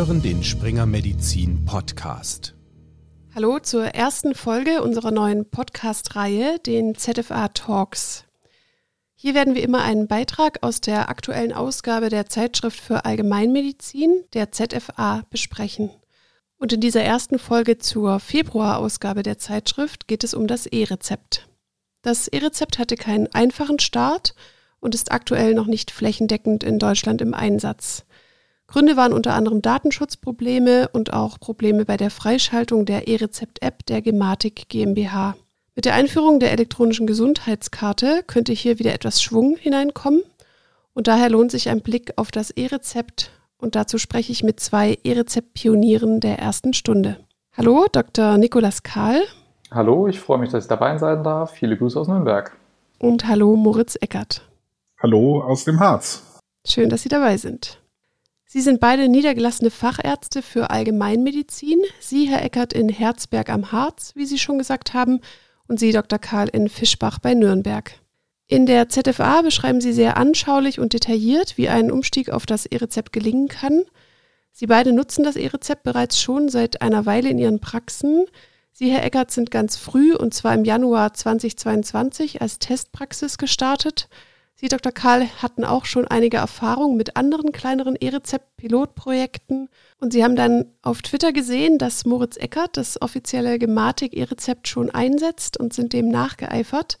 hören den Springer Medizin Podcast. Hallo zur ersten Folge unserer neuen Podcast-Reihe, den ZFA Talks. Hier werden wir immer einen Beitrag aus der aktuellen Ausgabe der Zeitschrift für Allgemeinmedizin, der ZFA, besprechen. Und in dieser ersten Folge zur Februarausgabe der Zeitschrift geht es um das E-Rezept. Das E-Rezept hatte keinen einfachen Start und ist aktuell noch nicht flächendeckend in Deutschland im Einsatz. Gründe waren unter anderem Datenschutzprobleme und auch Probleme bei der Freischaltung der E-Rezept-App der Gematik GmbH. Mit der Einführung der elektronischen Gesundheitskarte könnte hier wieder etwas Schwung hineinkommen und daher lohnt sich ein Blick auf das E-Rezept und dazu spreche ich mit zwei E-Rezept-Pionieren der ersten Stunde. Hallo, Dr. Nikolas Kahl. Hallo, ich freue mich, dass ich dabei sein darf. Viele Grüße aus Nürnberg. Und hallo, Moritz Eckert. Hallo aus dem Harz. Schön, dass Sie dabei sind. Sie sind beide niedergelassene Fachärzte für Allgemeinmedizin. Sie, Herr Eckert, in Herzberg am Harz, wie Sie schon gesagt haben, und Sie, Dr. Karl, in Fischbach bei Nürnberg. In der ZFA beschreiben Sie sehr anschaulich und detailliert, wie ein Umstieg auf das E-Rezept gelingen kann. Sie beide nutzen das E-Rezept bereits schon seit einer Weile in ihren Praxen. Sie, Herr Eckert, sind ganz früh, und zwar im Januar 2022, als Testpraxis gestartet – Sie, Dr. Karl, hatten auch schon einige Erfahrungen mit anderen kleineren E-Rezept-Pilotprojekten und Sie haben dann auf Twitter gesehen, dass Moritz Eckert das offizielle Gematik E-Rezept schon einsetzt und sind dem nachgeeifert.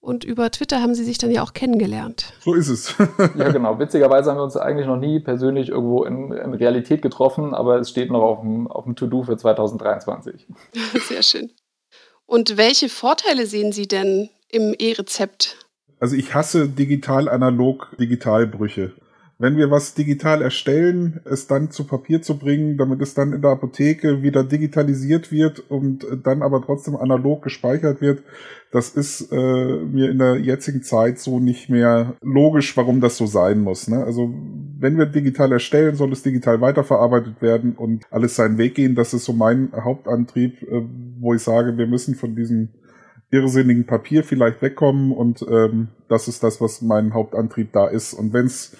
Und über Twitter haben Sie sich dann ja auch kennengelernt. So ist es. ja, genau. Witzigerweise haben wir uns eigentlich noch nie persönlich irgendwo in, in Realität getroffen, aber es steht noch auf dem, auf dem To-Do für 2023. Sehr schön. Und welche Vorteile sehen Sie denn im E-Rezept? Also ich hasse digital-analog-Digitalbrüche. Wenn wir was digital erstellen, es dann zu Papier zu bringen, damit es dann in der Apotheke wieder digitalisiert wird und dann aber trotzdem analog gespeichert wird, das ist äh, mir in der jetzigen Zeit so nicht mehr logisch, warum das so sein muss. Ne? Also wenn wir digital erstellen, soll es digital weiterverarbeitet werden und alles seinen Weg gehen. Das ist so mein Hauptantrieb, äh, wo ich sage, wir müssen von diesem irrsinnigen Papier vielleicht wegkommen und ähm, das ist das, was mein Hauptantrieb da ist. Und wenn's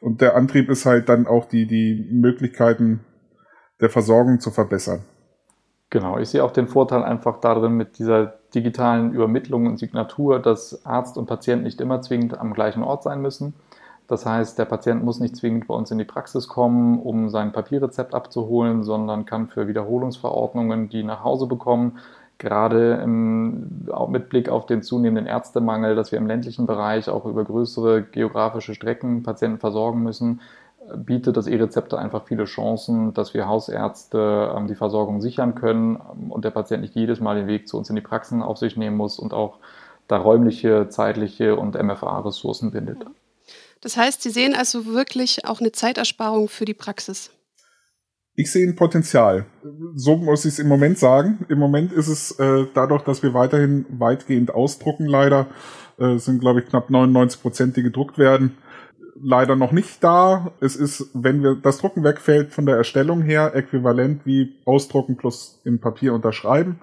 und der Antrieb ist halt dann auch die die Möglichkeiten der Versorgung zu verbessern. Genau, ich sehe auch den Vorteil einfach darin mit dieser digitalen Übermittlung und Signatur, dass Arzt und Patient nicht immer zwingend am gleichen Ort sein müssen. Das heißt, der Patient muss nicht zwingend bei uns in die Praxis kommen, um sein Papierrezept abzuholen, sondern kann für Wiederholungsverordnungen die nach Hause bekommen gerade im, auch mit Blick auf den zunehmenden Ärztemangel, dass wir im ländlichen Bereich auch über größere geografische Strecken Patienten versorgen müssen, bietet das E-Rezepte einfach viele Chancen, dass wir Hausärzte ähm, die Versorgung sichern können ähm, und der Patient nicht jedes Mal den Weg zu uns in die Praxen auf sich nehmen muss und auch da räumliche, zeitliche und MFA-Ressourcen bindet. Das heißt, Sie sehen also wirklich auch eine Zeitersparung für die Praxis. Ich sehe ein Potenzial. So muss ich es im Moment sagen. Im Moment ist es äh, dadurch, dass wir weiterhin weitgehend ausdrucken, leider, äh, sind glaube ich knapp 99 Prozent, die gedruckt werden, leider noch nicht da. Es ist, wenn wir das Drucken wegfällt von der Erstellung her, äquivalent wie ausdrucken plus in Papier unterschreiben,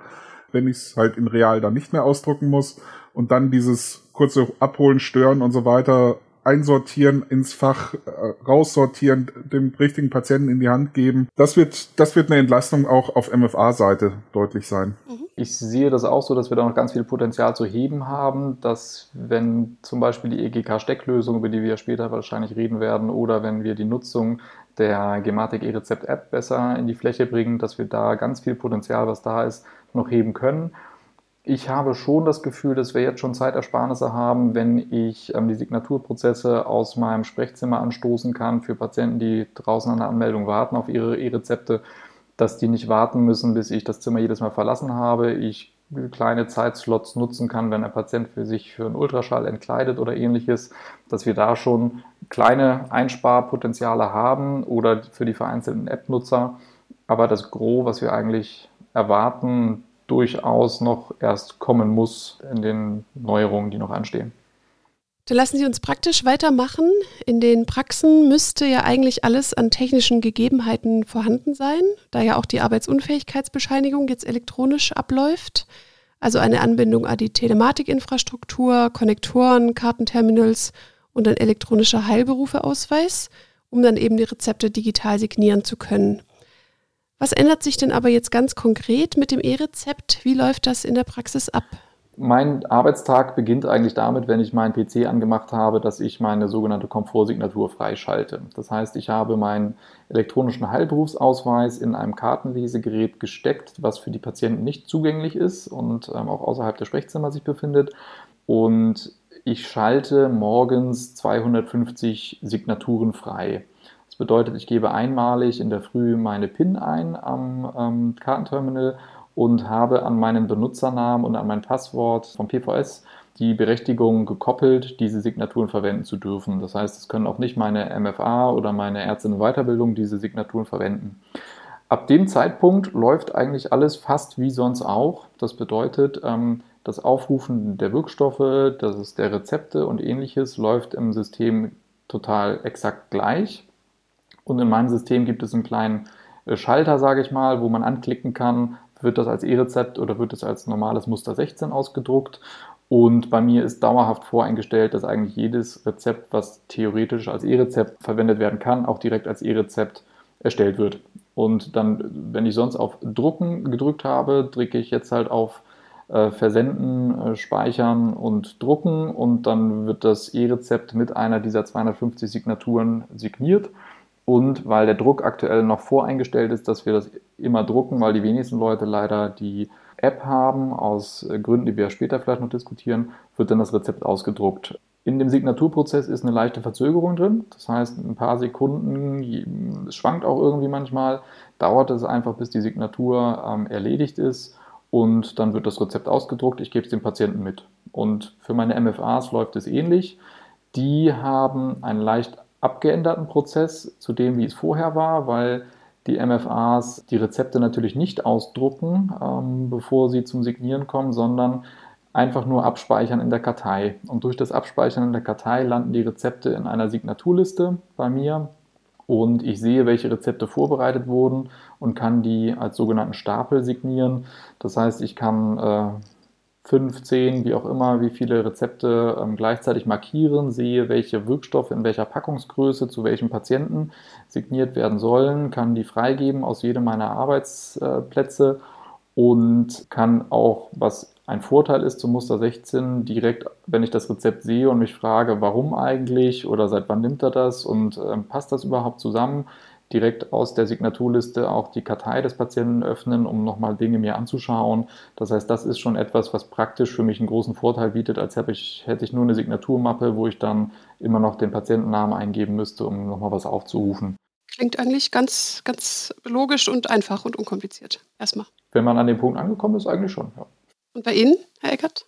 wenn ich es halt in real dann nicht mehr ausdrucken muss und dann dieses kurze Abholen, Stören und so weiter einsortieren ins Fach, äh, raussortieren, dem richtigen Patienten in die Hand geben. Das wird, das wird eine Entlastung auch auf MFA-Seite deutlich sein. Mhm. Ich sehe das auch so, dass wir da noch ganz viel Potenzial zu heben haben, dass wenn zum Beispiel die EGK-Stecklösung, über die wir später wahrscheinlich reden werden, oder wenn wir die Nutzung der Gematik E-Rezept-App besser in die Fläche bringen, dass wir da ganz viel Potenzial, was da ist, noch heben können ich habe schon das Gefühl, dass wir jetzt schon Zeitersparnisse haben, wenn ich ähm, die Signaturprozesse aus meinem Sprechzimmer anstoßen kann für Patienten, die draußen an der Anmeldung warten auf ihre E-Rezepte, dass die nicht warten müssen, bis ich das Zimmer jedes Mal verlassen habe. Ich kleine Zeitslots nutzen kann, wenn ein Patient für sich für einen Ultraschall entkleidet oder ähnliches, dass wir da schon kleine Einsparpotenziale haben oder für die vereinzelten App-Nutzer. Aber das Gros, was wir eigentlich erwarten, durchaus noch erst kommen muss in den Neuerungen, die noch anstehen. Dann lassen Sie uns praktisch weitermachen. In den Praxen müsste ja eigentlich alles an technischen Gegebenheiten vorhanden sein, da ja auch die Arbeitsunfähigkeitsbescheinigung jetzt elektronisch abläuft. Also eine Anbindung an die Telematikinfrastruktur, Konnektoren, Kartenterminals und ein elektronischer Heilberufeausweis um dann eben die Rezepte digital signieren zu können. Was ändert sich denn aber jetzt ganz konkret mit dem E-Rezept? Wie läuft das in der Praxis ab? Mein Arbeitstag beginnt eigentlich damit, wenn ich meinen PC angemacht habe, dass ich meine sogenannte Komfortsignatur freischalte. Das heißt, ich habe meinen elektronischen Heilberufsausweis in einem Kartenlesegerät gesteckt, was für die Patienten nicht zugänglich ist und ähm, auch außerhalb der Sprechzimmer sich befindet. Und ich schalte morgens 250 Signaturen frei. Das bedeutet, ich gebe einmalig in der Früh meine PIN ein am ähm, Kartenterminal und habe an meinen Benutzernamen und an mein Passwort vom PVS die Berechtigung gekoppelt, diese Signaturen verwenden zu dürfen. Das heißt, es können auch nicht meine MFA oder meine Ärztinnen Weiterbildung diese Signaturen verwenden. Ab dem Zeitpunkt läuft eigentlich alles fast wie sonst auch. Das bedeutet, ähm, das Aufrufen der Wirkstoffe, das ist der Rezepte und ähnliches läuft im System total exakt gleich. Und in meinem System gibt es einen kleinen äh, Schalter, sage ich mal, wo man anklicken kann, wird das als E-Rezept oder wird es als normales Muster 16 ausgedruckt. Und bei mir ist dauerhaft voreingestellt, dass eigentlich jedes Rezept, was theoretisch als E-Rezept verwendet werden kann, auch direkt als E-Rezept erstellt wird. Und dann, wenn ich sonst auf Drucken gedrückt habe, drücke ich jetzt halt auf äh, Versenden, äh, Speichern und Drucken und dann wird das E-Rezept mit einer dieser 250 Signaturen signiert und weil der Druck aktuell noch voreingestellt ist, dass wir das immer drucken, weil die wenigsten Leute leider die App haben, aus Gründen, die wir später vielleicht noch diskutieren, wird dann das Rezept ausgedruckt. In dem Signaturprozess ist eine leichte Verzögerung drin. Das heißt, ein paar Sekunden, es schwankt auch irgendwie manchmal, dauert es einfach, bis die Signatur ähm, erledigt ist und dann wird das Rezept ausgedruckt. Ich gebe es dem Patienten mit. Und für meine MFAs läuft es ähnlich. Die haben einen leicht abgeänderten Prozess zu dem, wie es vorher war, weil die MFAs die Rezepte natürlich nicht ausdrucken, ähm, bevor sie zum Signieren kommen, sondern einfach nur abspeichern in der Kartei. Und durch das Abspeichern in der Kartei landen die Rezepte in einer Signaturliste bei mir und ich sehe, welche Rezepte vorbereitet wurden und kann die als sogenannten Stapel signieren. Das heißt, ich kann äh, fünf, zehn, wie auch immer, wie viele Rezepte ähm, gleichzeitig markieren, sehe, welche Wirkstoffe in welcher Packungsgröße zu welchem Patienten signiert werden sollen, kann die freigeben aus jedem meiner Arbeitsplätze und kann auch, was ein Vorteil ist zum Muster 16, direkt, wenn ich das Rezept sehe und mich frage, warum eigentlich oder seit wann nimmt er das und äh, passt das überhaupt zusammen, direkt aus der Signaturliste auch die Kartei des Patienten öffnen, um nochmal Dinge mir anzuschauen. Das heißt, das ist schon etwas, was praktisch für mich einen großen Vorteil bietet, als hätte ich, hätte ich nur eine Signaturmappe, wo ich dann immer noch den Patientennamen eingeben müsste, um nochmal was aufzurufen. Klingt eigentlich ganz, ganz logisch und einfach und unkompliziert. Erstmal. Wenn man an dem Punkt angekommen ist, eigentlich schon, ja. Und bei Ihnen, Herr Eckert?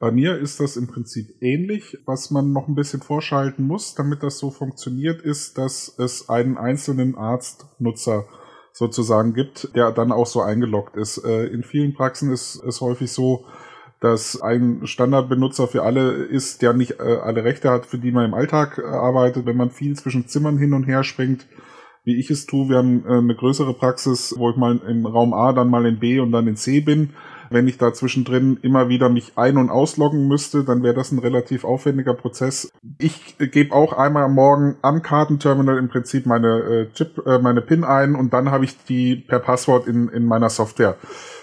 Bei mir ist das im Prinzip ähnlich. Was man noch ein bisschen vorschalten muss, damit das so funktioniert, ist, dass es einen einzelnen Arztnutzer sozusagen gibt, der dann auch so eingeloggt ist. Äh, in vielen Praxen ist es häufig so, dass ein Standardbenutzer für alle ist, der nicht äh, alle Rechte hat, für die man im Alltag äh, arbeitet. Wenn man viel zwischen Zimmern hin und her springt, wie ich es tue, wir haben eine größere Praxis, wo ich mal in Raum A, dann mal in B und dann in C bin wenn ich da zwischendrin immer wieder mich ein- und ausloggen müsste, dann wäre das ein relativ aufwendiger Prozess. Ich gebe auch einmal am Morgen am Kartenterminal im Prinzip meine äh, Chip, äh, meine PIN ein und dann habe ich die per Passwort in, in meiner Software.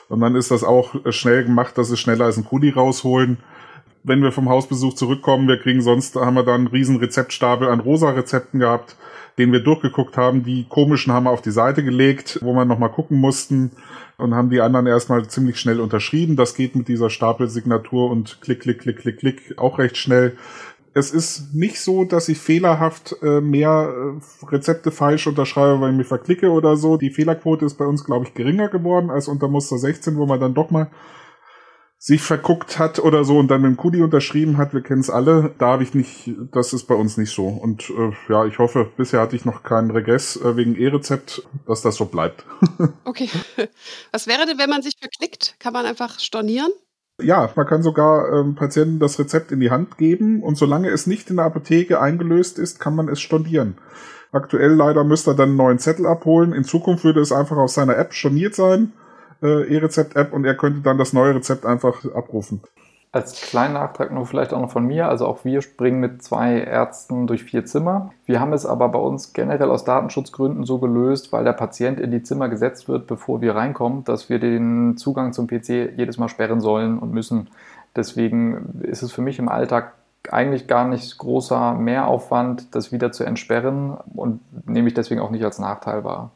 Und dann ist das auch äh, schnell gemacht, dass es schneller als ein Kuli rausholen wenn wir vom Hausbesuch zurückkommen, wir kriegen sonst, haben wir dann einen riesen Rezeptstapel an rosa Rezepten gehabt, den wir durchgeguckt haben. Die komischen haben wir auf die Seite gelegt, wo wir nochmal gucken mussten und haben die anderen erstmal ziemlich schnell unterschrieben. Das geht mit dieser Stapelsignatur und klick, klick, klick, klick, klick auch recht schnell. Es ist nicht so, dass ich fehlerhaft äh, mehr äh, Rezepte falsch unterschreibe, weil ich mich verklicke oder so. Die Fehlerquote ist bei uns, glaube ich, geringer geworden als unter Muster 16, wo man dann doch mal sich verguckt hat oder so und dann mit dem Kudi unterschrieben hat, wir kennen es alle, da habe ich nicht, das ist bei uns nicht so. Und äh, ja, ich hoffe, bisher hatte ich noch keinen Regress äh, wegen E-Rezept, dass das so bleibt. okay. Was wäre denn, wenn man sich verklickt? Kann man einfach stornieren? Ja, man kann sogar ähm, Patienten das Rezept in die Hand geben und solange es nicht in der Apotheke eingelöst ist, kann man es stornieren. Aktuell leider müsste er dann einen neuen Zettel abholen. In Zukunft würde es einfach auf seiner App storniert sein äh, E-Rezept-App und er könnte dann das neue Rezept einfach abrufen. Als kleinen Nachtrag nur vielleicht auch noch von mir, also auch wir springen mit zwei Ärzten durch vier Zimmer. Wir haben es aber bei uns generell aus Datenschutzgründen so gelöst, weil der Patient in die Zimmer gesetzt wird, bevor wir reinkommen, dass wir den Zugang zum PC jedes Mal sperren sollen und müssen. Deswegen ist es für mich im Alltag eigentlich gar nicht großer Mehraufwand, das wieder zu entsperren und nehme ich deswegen auch nicht als Nachteil wahr.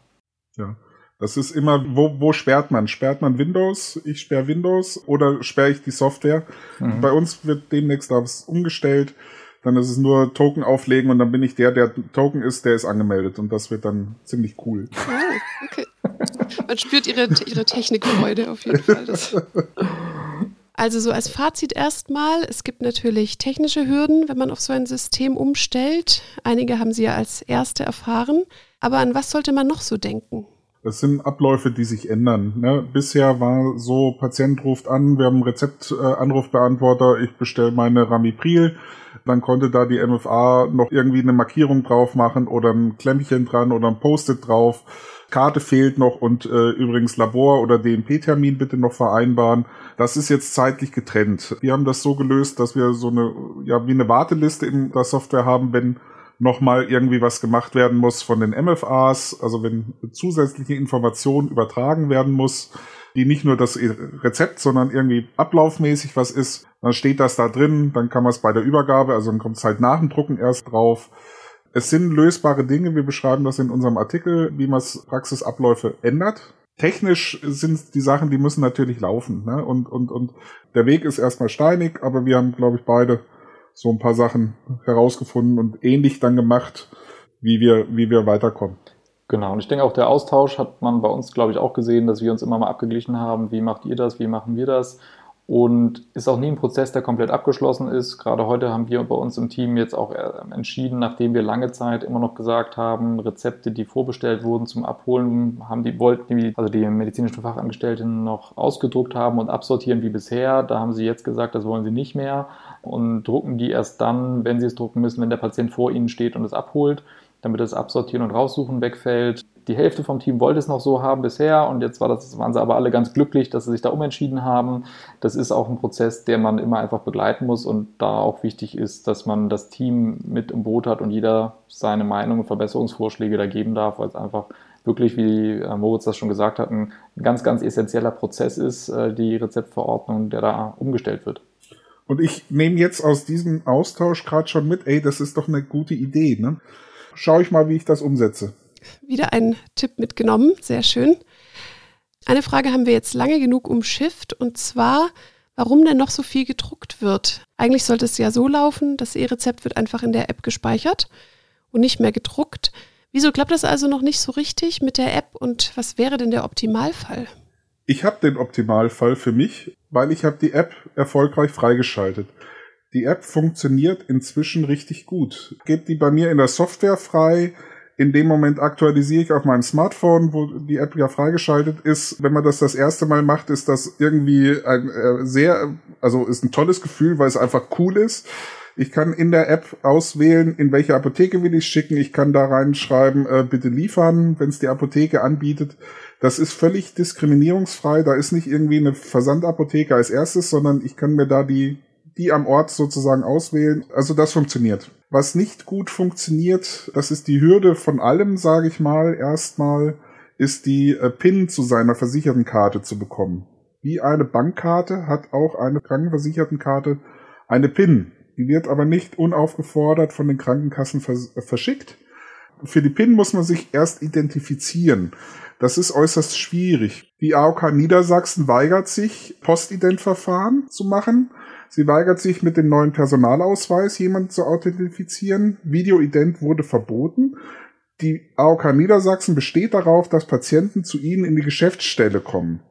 Ja. Das ist immer, wo, wo sperrt man? Sperrt man Windows? Ich sperre Windows oder sperre ich die Software? Mhm. Bei uns wird demnächst das umgestellt. Dann ist es nur Token auflegen und dann bin ich der, der Token ist, der ist angemeldet und das wird dann ziemlich cool. Oh, okay. Man spürt ihre, ihre Technikfreude auf jeden Fall. Das. Also so als Fazit erstmal, es gibt natürlich technische Hürden, wenn man auf so ein System umstellt. Einige haben sie ja als erste erfahren. Aber an was sollte man noch so denken? Das sind Abläufe, die sich ändern. Ne? Bisher war so, Patient ruft an, wir haben einen Rezeptanrufbeantworter, äh, ich bestelle meine Ramipril. Dann konnte da die MFA noch irgendwie eine Markierung drauf machen oder ein Klemmchen dran oder ein Post-it drauf. Karte fehlt noch und äh, übrigens Labor- oder DNP-Termin bitte noch vereinbaren. Das ist jetzt zeitlich getrennt. Wir haben das so gelöst, dass wir so eine, ja, wie eine Warteliste in der Software haben, wenn nochmal irgendwie was gemacht werden muss von den MFAs, also wenn zusätzliche Informationen übertragen werden muss, die nicht nur das Rezept, sondern irgendwie ablaufmäßig was ist, dann steht das da drin, dann kann man es bei der Übergabe, also dann kommt es halt nach dem Drucken erst drauf. Es sind lösbare Dinge, wir beschreiben das in unserem Artikel, wie man Praxisabläufe ändert. Technisch sind die Sachen, die müssen natürlich laufen. Ne? Und, und, und der Weg ist erstmal steinig, aber wir haben, glaube ich, beide so ein paar Sachen herausgefunden und ähnlich dann gemacht, wie wir, wie wir weiterkommen. Genau, und ich denke auch der Austausch hat man bei uns, glaube ich, auch gesehen, dass wir uns immer mal abgeglichen haben, wie macht ihr das, wie machen wir das und ist auch nie ein Prozess, der komplett abgeschlossen ist. Gerade heute haben wir bei uns im Team jetzt auch äh, entschieden, nachdem wir lange Zeit immer noch gesagt haben, Rezepte, die vorbestellt wurden zum Abholen, haben die wollten die, also die medizinischen Fachangestellten noch ausgedruckt haben und absortieren wie bisher. Da haben sie jetzt gesagt, das wollen sie nicht mehr und drucken die erst dann, wenn sie es drucken müssen, wenn der Patient vor ihnen steht und es abholt damit das Absortieren und Raussuchen wegfällt. Die Hälfte vom Team wollte es noch so haben bisher und jetzt war das, waren sie aber alle ganz glücklich, dass sie sich da umentschieden haben. Das ist auch ein Prozess, der man immer einfach begleiten muss und da auch wichtig ist, dass man das Team mit im Boot hat und jeder seine Meinung und Verbesserungsvorschläge da geben darf, weil es einfach wirklich, wie Moritz das schon gesagt hat, ein ganz, ganz essentieller Prozess ist, äh, die Rezeptverordnung, der da umgestellt wird. Und ich nehme jetzt aus diesem Austausch gerade schon mit, ey, das ist doch eine gute Idee, ne? schaue ich mal, wie ich das umsetze. Wieder ein Tipp mitgenommen, sehr schön. Eine Frage haben wir jetzt lange genug umschifft und zwar, warum denn noch so viel gedruckt wird. Eigentlich sollte es ja so laufen, das E-Rezept wird einfach in der App gespeichert und nicht mehr gedruckt. Wieso klappt das also noch nicht so richtig mit der App und was wäre denn der Optimalfall? Ich habe den Optimalfall für mich, weil ich habe die App erfolgreich freigeschaltet. Die App funktioniert inzwischen richtig gut. Gebt die bei mir in der Software frei. In dem Moment aktualisiere ich auf meinem Smartphone, wo die App ja freigeschaltet ist. Wenn man das das erste Mal macht, ist das irgendwie ein äh, sehr, also ist ein tolles Gefühl, weil es einfach cool ist. Ich kann in der App auswählen, in welche Apotheke will ich schicken. Ich kann da reinschreiben, äh, bitte liefern, wenn es die Apotheke anbietet. Das ist völlig diskriminierungsfrei. Da ist nicht irgendwie eine Versandapotheke als erstes, sondern ich kann mir da die die am Ort sozusagen auswählen. Also das funktioniert. Was nicht gut funktioniert, das ist die Hürde von allem, sage ich mal, erstmal, ist die äh, PIN zu seiner versicherten Karte zu bekommen. Wie eine Bankkarte hat auch eine Krankenversichertenkarte eine PIN. Die wird aber nicht unaufgefordert von den Krankenkassen vers äh, verschickt. Für die PIN muss man sich erst identifizieren. Das ist äußerst schwierig. Die AOK Niedersachsen weigert sich, Postidentverfahren zu machen. Sie weigert sich mit dem neuen Personalausweis jemanden zu authentifizieren. Videoident wurde verboten. Die AOK Niedersachsen besteht darauf, dass Patienten zu ihnen in die Geschäftsstelle kommen.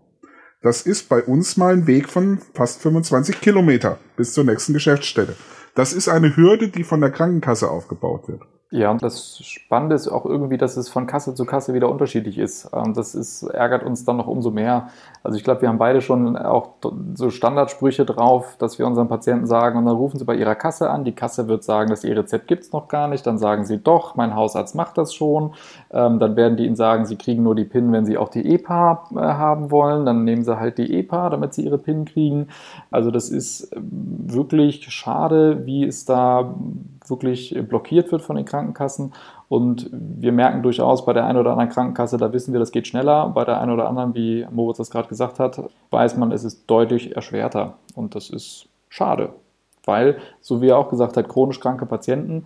Das ist bei uns mal ein Weg von fast 25 Kilometer bis zur nächsten Geschäftsstelle. Das ist eine Hürde, die von der Krankenkasse aufgebaut wird. Ja, und das Spannende ist auch irgendwie, dass es von Kasse zu Kasse wieder unterschiedlich ist. Ähm, das ist, ärgert uns dann noch umso mehr. Also ich glaube, wir haben beide schon auch so Standardsprüche drauf, dass wir unseren Patienten sagen, und dann rufen sie bei ihrer Kasse an. Die Kasse wird sagen, dass ihr Rezept gibt es noch gar nicht. Dann sagen sie, doch, mein Hausarzt macht das schon. Ähm, dann werden die ihnen sagen, sie kriegen nur die PIN, wenn sie auch die EPA äh, haben wollen. Dann nehmen sie halt die EPA, damit sie ihre PIN kriegen. Also das ist ähm, wirklich schade, wie es da wirklich blockiert wird von den Krankenkassen. Und wir merken durchaus bei der einen oder anderen Krankenkasse, da wissen wir, das geht schneller. Bei der einen oder anderen, wie Moritz das gerade gesagt hat, weiß man, es ist deutlich erschwerter. Und das ist schade. Weil, so wie er auch gesagt hat, chronisch kranke Patienten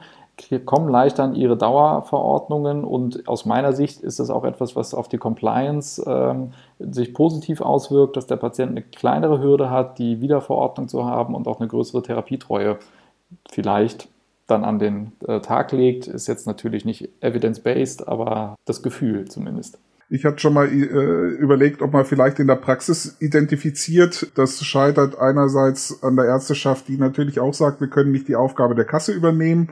kommen leichter an ihre Dauerverordnungen und aus meiner Sicht ist das auch etwas, was auf die Compliance ähm, sich positiv auswirkt, dass der Patient eine kleinere Hürde hat, die Wiederverordnung zu haben und auch eine größere Therapietreue vielleicht dann an den äh, Tag legt, ist jetzt natürlich nicht evidence-based, aber das Gefühl zumindest. Ich hatte schon mal äh, überlegt, ob man vielleicht in der Praxis identifiziert. Das scheitert einerseits an der Ärzteschaft, die natürlich auch sagt, wir können nicht die Aufgabe der Kasse übernehmen,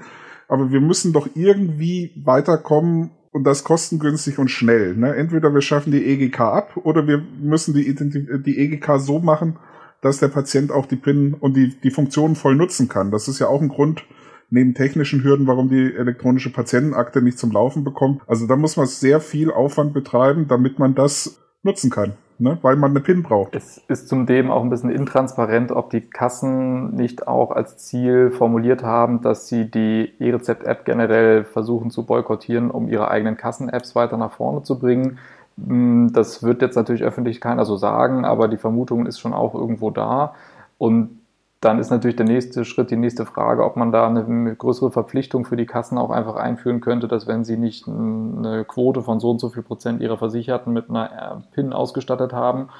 aber wir müssen doch irgendwie weiterkommen und das kostengünstig und schnell. Ne? Entweder wir schaffen die EGK ab oder wir müssen die, Identif die EGK so machen, dass der Patient auch die PIN und die, die Funktionen voll nutzen kann. Das ist ja auch ein Grund, neben technischen Hürden, warum die elektronische Patientenakte nicht zum Laufen bekommt. Also da muss man sehr viel Aufwand betreiben, damit man das nutzen kann. Ne, weil man eine PIN braucht. Es ist zudem auch ein bisschen intransparent, ob die Kassen nicht auch als Ziel formuliert haben, dass sie die E-Rezept-App generell versuchen zu boykottieren, um ihre eigenen Kassen-Apps weiter nach vorne zu bringen. Hm, das wird jetzt natürlich öffentlich keiner so sagen, aber die Vermutung ist schon auch irgendwo da. Und dann ist natürlich der nächste Schritt, die nächste Frage, ob man da eine größere Verpflichtung für die Kassen auch einfach einführen könnte, dass wenn sie nicht eine Quote von so und so viel Prozent ihrer Versicherten mit einer PIN ausgestattet haben,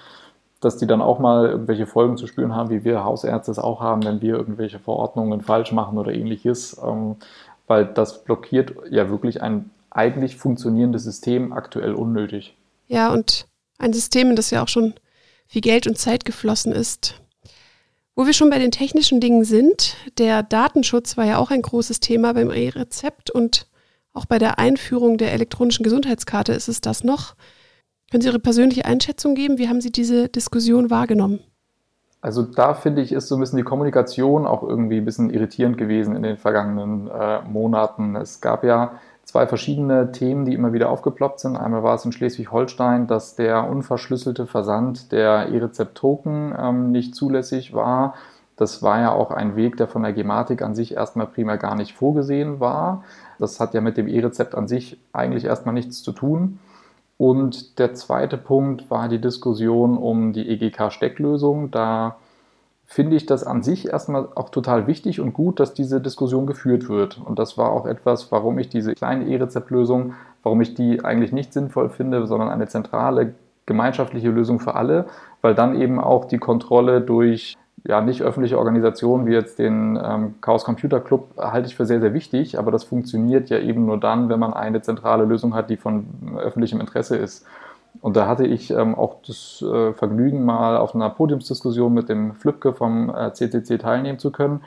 dass die dann auch mal irgendwelche Folgen zu spüren haben, wie wir Hausärzte es auch haben, wenn wir irgendwelche Verordnungen falsch machen oder ähnliches, ähm, weil das blockiert ja wirklich ein eigentlich funktionierendes System aktuell unnötig. Ja, und ein System, in das ja auch schon viel Geld und Zeit geflossen ist. Wo wir schon bei den technischen Dingen sind, der Datenschutz war ja auch ein großes Thema beim E-Rezept und auch bei der Einführung der elektronischen Gesundheitskarte ist es das noch. Können Sie Ihre persönliche Einschätzung geben? Wie haben Sie diese Diskussion wahrgenommen? Also da finde ich, ist so ein bisschen die Kommunikation auch irgendwie ein bisschen irritierend gewesen in den vergangenen äh, Monaten. Es gab ja zwei verschiedene Themen, die immer wieder aufgeploppt sind. Einmal war es in Schleswig-Holstein, dass der unverschlüsselte Versand der E-Rezept-Token ähm, nicht zulässig war. Das war ja auch ein Weg, der von der Gematik an sich erstmal primär gar nicht vorgesehen war. Das hat ja mit dem E-Rezept an sich eigentlich erstmal nichts zu tun. Und der zweite Punkt war die Diskussion um die EGK-Stecklösung. Da finde ich das an sich erstmal auch total wichtig und gut, dass diese Diskussion geführt wird. Und das war auch etwas, warum ich diese kleine E-Rezept-Lösung, warum ich die eigentlich nicht sinnvoll finde, sondern eine zentrale gemeinschaftliche Lösung für alle, weil dann eben auch die Kontrolle durch ja, nicht öffentliche Organisationen wie jetzt den ähm, Chaos Computer Club halte ich für sehr, sehr wichtig, aber das funktioniert ja eben nur dann, wenn man eine zentrale Lösung hat, die von öffentlichem Interesse ist. Und da hatte ich ähm, auch das äh, Vergnügen, mal auf einer Podiumsdiskussion mit dem Flipke vom äh, CCC teilnehmen zu können.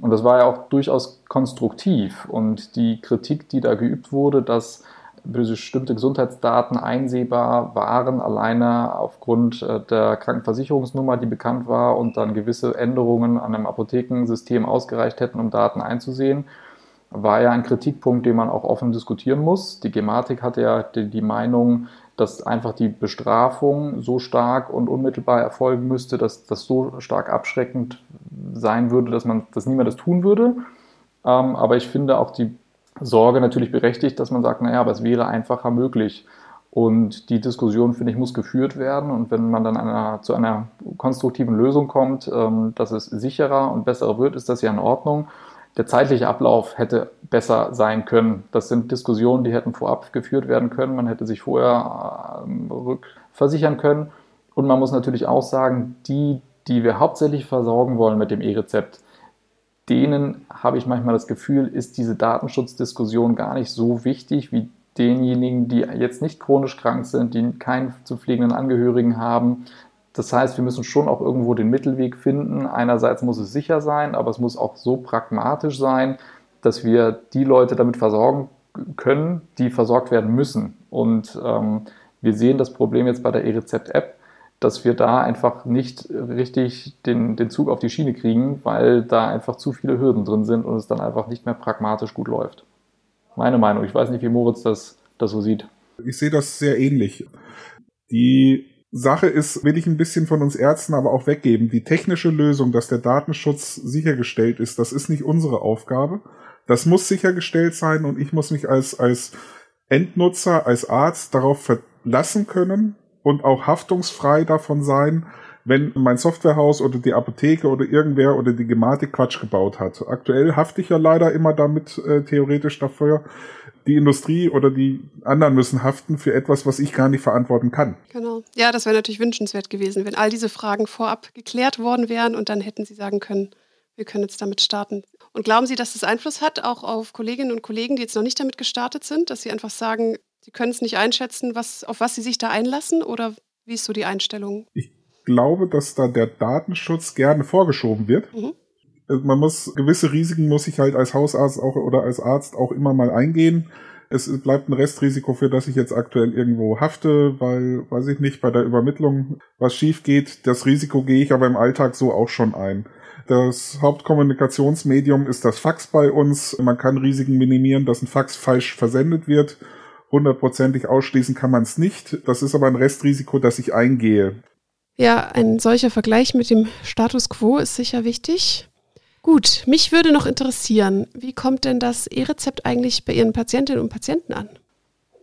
Und das war ja auch durchaus konstruktiv. Und die Kritik, die da geübt wurde, dass bestimmte Gesundheitsdaten einsehbar waren, alleine aufgrund äh, der Krankenversicherungsnummer, die bekannt war und dann gewisse Änderungen an einem Apothekensystem ausgereicht hätten, um Daten einzusehen, war ja ein Kritikpunkt, den man auch offen diskutieren muss. Die Gematik hatte ja die, die Meinung, dass einfach die Bestrafung so stark und unmittelbar erfolgen müsste, dass das so stark abschreckend sein würde, dass man, dass niemand das tun würde. Ähm, aber ich finde auch die Sorge natürlich berechtigt, dass man sagt, naja, aber es wäre einfacher möglich. Und die Diskussion, finde ich, muss geführt werden. Und wenn man dann einer, zu einer konstruktiven Lösung kommt, ähm, dass es sicherer und besser wird, ist das ja in Ordnung der zeitliche Ablauf hätte besser sein können. Das sind Diskussionen, die hätten vorab geführt werden können. Man hätte sich vorher äh, rückversichern können. Und man muss natürlich auch sagen, die, die wir hauptsächlich versorgen wollen mit dem E-Rezept, denen habe ich manchmal das Gefühl, ist diese Datenschutzdiskussion gar nicht so wichtig wie denjenigen, die jetzt nicht chronisch krank sind, die keinen zu pflegenden Angehörigen haben, das heißt, wir müssen schon auch irgendwo den Mittelweg finden. Einerseits muss es sicher sein, aber es muss auch so pragmatisch sein, dass wir die Leute damit versorgen können, die versorgt werden müssen. Und ähm, wir sehen das Problem jetzt bei der E-Rezept-App, dass wir da einfach nicht richtig den, den Zug auf die Schiene kriegen, weil da einfach zu viele Hürden drin sind und es dann einfach nicht mehr pragmatisch gut läuft. Meine Meinung. Ich weiß nicht, wie Moritz das, das so sieht. Ich sehe das sehr ähnlich. Die Sache ist, will ich ein bisschen von uns Ärzten aber auch weggeben. Die technische Lösung, dass der Datenschutz sichergestellt ist, das ist nicht unsere Aufgabe. Das muss sichergestellt sein und ich muss mich als, als Endnutzer, als Arzt darauf verlassen können und auch haftungsfrei davon sein, wenn mein Softwarehaus oder die Apotheke oder irgendwer oder die Gematik Quatsch gebaut hat. Aktuell hafte ich ja leider immer damit äh, theoretisch dafür. Die Industrie oder die anderen müssen haften für etwas, was ich gar nicht verantworten kann. Genau. Ja, das wäre natürlich wünschenswert gewesen, wenn all diese Fragen vorab geklärt worden wären und dann hätten Sie sagen können, wir können jetzt damit starten. Und glauben Sie, dass das Einfluss hat, auch auf Kolleginnen und Kollegen, die jetzt noch nicht damit gestartet sind, dass sie einfach sagen, sie können es nicht einschätzen, was, auf was sie sich da einlassen? Oder wie ist so die Einstellung? Ich glaube, dass da der Datenschutz gerne vorgeschoben wird. Mhm. Also man muss, gewisse Risiken muss ich halt als Hausarzt auch oder als Arzt auch immer mal eingehen. Es bleibt ein Restrisiko, für das ich jetzt aktuell irgendwo hafte, weil, weiß ich nicht, bei der Übermittlung was schief geht. Das Risiko gehe ich aber im Alltag so auch schon ein. Das Hauptkommunikationsmedium ist das Fax bei uns. Man kann Risiken minimieren, dass ein Fax falsch versendet wird. Hundertprozentig ausschließen kann man es nicht. Das ist aber ein Restrisiko, das ich eingehe. Ja, ein solcher Vergleich mit dem Status quo ist sicher wichtig. Gut, mich würde noch interessieren, wie kommt denn das E-Rezept eigentlich bei Ihren Patientinnen und Patienten an?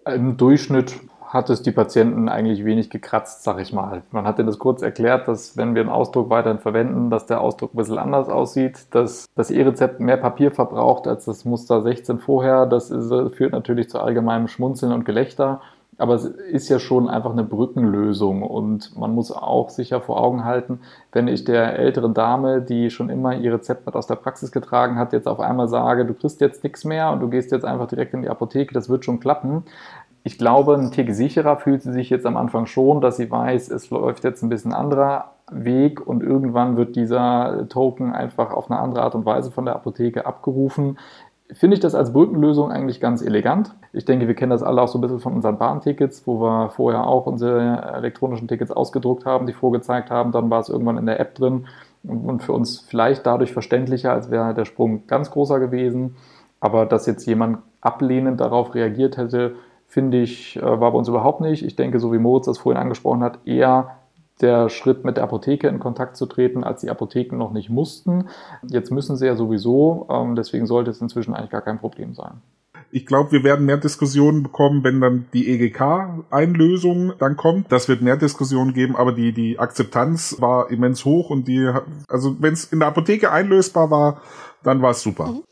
Im Durchschnitt hat es die Patienten eigentlich wenig gekratzt, sag ich mal. Man hat ihnen das kurz erklärt, dass wenn wir einen Ausdruck weiterhin verwenden, dass der Ausdruck ein bisschen anders aussieht, dass das E-Rezept mehr Papier verbraucht als das Muster 16 vorher. Das ist, führt natürlich zu allgemeinem Schmunzeln und Gelächter. Aber es ist ja schon einfach eine Brückenlösung und man muss auch sicher vor Augen halten, wenn ich der älteren Dame, die schon immer ihr Rezept mit aus der Praxis getragen hat, jetzt auf einmal sage, du kriegst jetzt nichts mehr und du gehst jetzt einfach direkt in die Apotheke, das wird schon klappen, ich glaube, ein Tick sicherer fühlt sie sich jetzt am Anfang schon, dass sie weiß, es läuft jetzt ein bisschen anderer Weg und irgendwann wird dieser Token einfach auf eine andere Art und Weise von der Apotheke abgerufen. Finde ich das als Brückenlösung eigentlich ganz elegant. Ich denke, wir kennen das alle auch so ein bisschen von unseren Bahntickets, wo wir vorher auch unsere elektronischen Tickets ausgedruckt haben, die vorgezeigt haben. Dann war es irgendwann in der App drin und für uns vielleicht dadurch verständlicher, als wäre der Sprung ganz großer gewesen. Aber dass jetzt jemand ablehnend darauf reagiert hätte, finde ich, äh, war bei uns überhaupt nicht. Ich denke, so wie Moritz das vorhin angesprochen hat, eher der Schritt mit der Apotheke in Kontakt zu treten, als die Apotheken noch nicht mussten. Jetzt müssen sie ja sowieso, ähm, deswegen sollte es inzwischen eigentlich gar kein Problem sein. Ich glaube, wir werden mehr Diskussionen bekommen, wenn dann die EGK-Einlösung dann kommt. Das wird mehr Diskussionen geben, aber die, die Akzeptanz war immens hoch und die, also wenn es in der Apotheke einlösbar war, dann war es super. Mhm.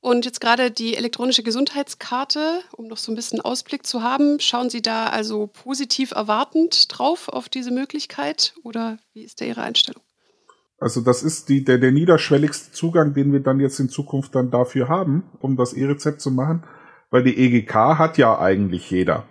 Und jetzt gerade die elektronische Gesundheitskarte, um noch so ein bisschen Ausblick zu haben, schauen Sie da also positiv erwartend drauf auf diese Möglichkeit oder wie ist da Ihre Einstellung? Also das ist die, der, der niederschwelligste Zugang, den wir dann jetzt in Zukunft dann dafür haben, um das E-Rezept zu machen, weil die EGK hat ja eigentlich jeder.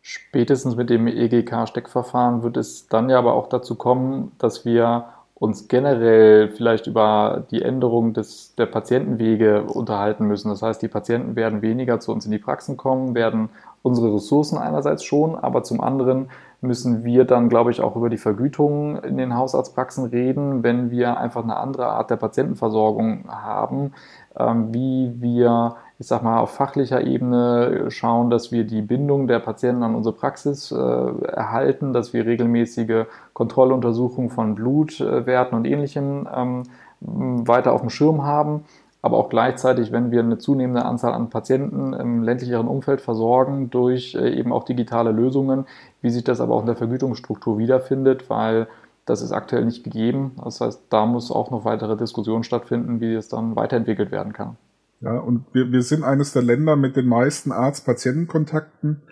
Spätestens mit dem EGK-Steckverfahren wird es dann ja aber auch dazu kommen, dass wir uns generell vielleicht über die Änderung des, der Patientenwege unterhalten müssen. Das heißt, die Patienten werden weniger zu uns in die Praxen kommen, werden unsere Ressourcen einerseits schon, aber zum anderen müssen wir dann, glaube ich, auch über die Vergütung in den Hausarztpraxen reden, wenn wir einfach eine andere Art der Patientenversorgung haben, ähm, wie wir ich sag mal, auf fachlicher Ebene schauen, dass wir die Bindung der Patienten an unsere Praxis äh, erhalten, dass wir regelmäßige Kontrolluntersuchungen von Blutwerten und ähnlichem ähm, weiter auf dem Schirm haben. Aber auch gleichzeitig, wenn wir eine zunehmende Anzahl an Patienten im ländlicheren Umfeld versorgen durch äh, eben auch digitale Lösungen, wie sich das aber auch in der Vergütungsstruktur wiederfindet, weil das ist aktuell nicht gegeben. Das heißt, da muss auch noch weitere Diskussion stattfinden, wie es dann weiterentwickelt werden kann. Ja, und wir, wir sind eines der Länder mit den meisten Arzt-Patienten-Kontakten.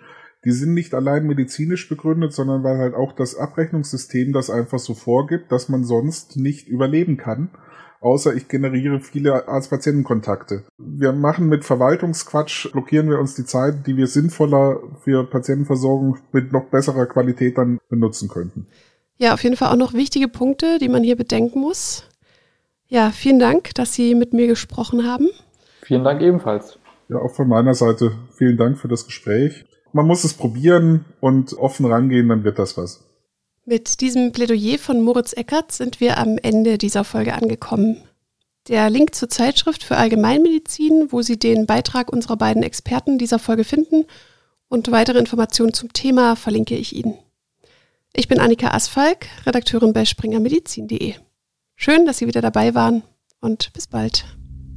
Die sind nicht allein medizinisch begründet, sondern weil halt auch das Abrechnungssystem das einfach so vorgibt, dass man sonst nicht überleben kann, außer ich generiere viele Arzt-Patienten-Kontakte. Wir machen mit Verwaltungsquatsch, blockieren wir uns die Zeit, die wir sinnvoller für Patientenversorgung mit noch besserer Qualität dann benutzen könnten. Ja, auf jeden Fall auch noch wichtige Punkte, die man hier bedenken muss. Ja, vielen Dank, dass Sie mit mir gesprochen haben. Vielen Dank ebenfalls. Ja, auch von meiner Seite vielen Dank für das Gespräch. Man muss es probieren und offen rangehen, dann wird das was. Mit diesem Plädoyer von Moritz Eckert sind wir am Ende dieser Folge angekommen. Der Link zur Zeitschrift für Allgemeinmedizin, wo Sie den Beitrag unserer beiden Experten dieser Folge finden und weitere Informationen zum Thema verlinke ich Ihnen. Ich bin Annika Asfalk, Redakteurin bei springermedizin.de. Schön, dass Sie wieder dabei waren und bis bald.